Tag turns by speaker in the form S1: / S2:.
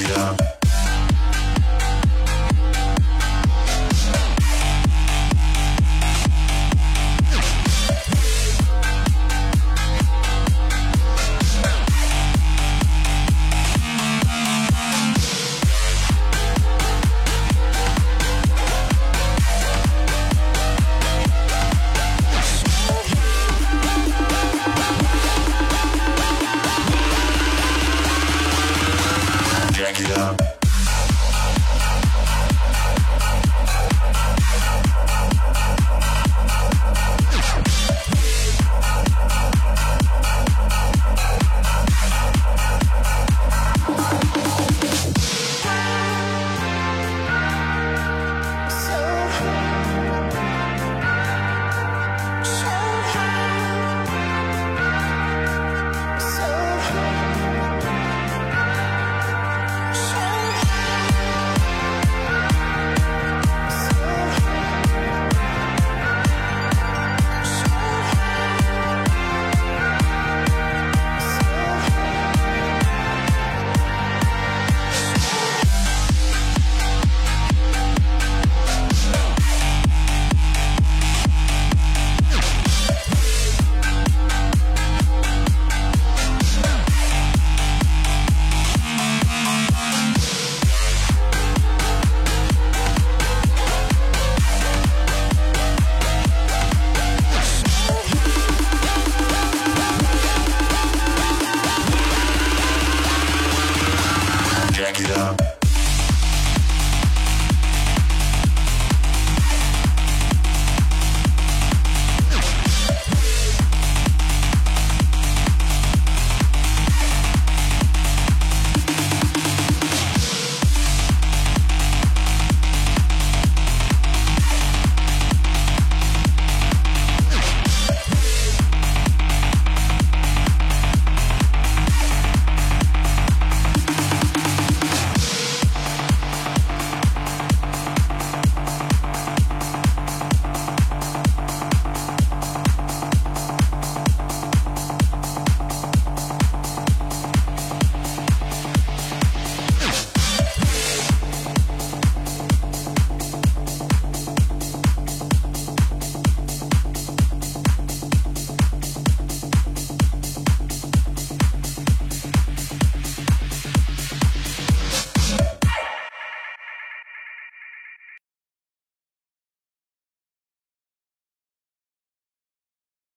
S1: Yeah. it up. back it up.